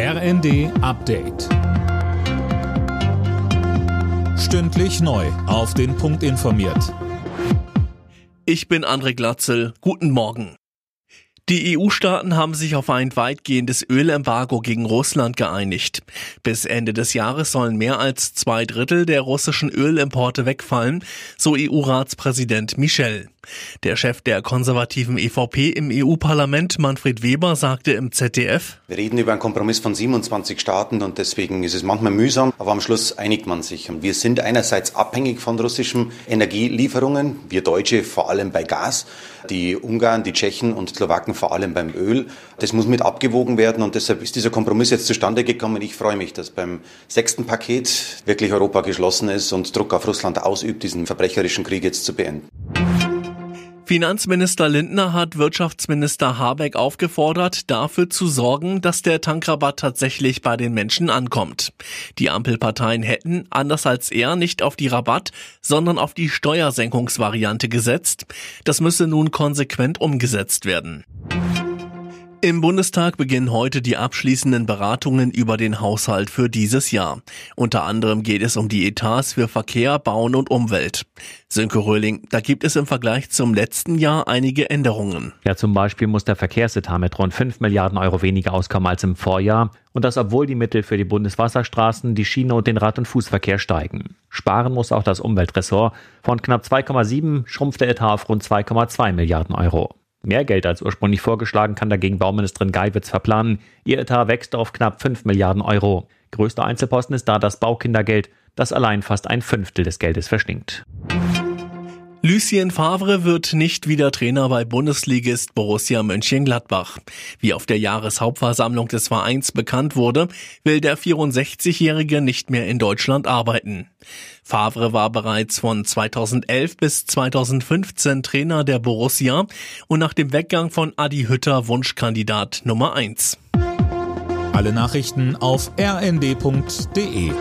RND Update. Stündlich neu. Auf den Punkt informiert. Ich bin André Glatzel. Guten Morgen. Die EU-Staaten haben sich auf ein weitgehendes Ölembargo gegen Russland geeinigt. Bis Ende des Jahres sollen mehr als zwei Drittel der russischen Ölimporte wegfallen, so EU-Ratspräsident Michel. Der Chef der konservativen EVP im EU-Parlament, Manfred Weber, sagte im ZDF, Wir reden über einen Kompromiss von 27 Staaten und deswegen ist es manchmal mühsam, aber am Schluss einigt man sich. Und wir sind einerseits abhängig von russischen Energielieferungen, wir Deutsche vor allem bei Gas, die Ungarn, die Tschechen und Slowaken vor allem beim Öl. Das muss mit abgewogen werden und deshalb ist dieser Kompromiss jetzt zustande gekommen. Ich freue mich, dass beim sechsten Paket wirklich Europa geschlossen ist und Druck auf Russland ausübt, diesen verbrecherischen Krieg jetzt zu beenden. Finanzminister Lindner hat Wirtschaftsminister Habeck aufgefordert, dafür zu sorgen, dass der Tankrabatt tatsächlich bei den Menschen ankommt. Die Ampelparteien hätten, anders als er, nicht auf die Rabatt, sondern auf die Steuersenkungsvariante gesetzt. Das müsse nun konsequent umgesetzt werden. Im Bundestag beginnen heute die abschließenden Beratungen über den Haushalt für dieses Jahr. Unter anderem geht es um die Etats für Verkehr, Bauen und Umwelt. Sönke Röhling, da gibt es im Vergleich zum letzten Jahr einige Änderungen. Ja, zum Beispiel muss der Verkehrsetat mit rund 5 Milliarden Euro weniger auskommen als im Vorjahr. Und das, obwohl die Mittel für die Bundeswasserstraßen, die Schiene und den Rad- und Fußverkehr steigen. Sparen muss auch das Umweltressort. Von knapp 2,7 schrumpft der Etat auf rund 2,2 Milliarden Euro. Mehr Geld als ursprünglich vorgeschlagen kann dagegen Bauministerin Geiwitz verplanen. Ihr Etat wächst auf knapp 5 Milliarden Euro. Größter Einzelposten ist da das Baukindergeld, das allein fast ein Fünftel des Geldes verschlingt. Lucien Favre wird nicht wieder Trainer bei Bundesligist Borussia Mönchengladbach. Wie auf der Jahreshauptversammlung des Vereins bekannt wurde, will der 64-Jährige nicht mehr in Deutschland arbeiten. Favre war bereits von 2011 bis 2015 Trainer der Borussia und nach dem Weggang von Adi Hütter Wunschkandidat Nummer 1. Alle Nachrichten auf rnd.de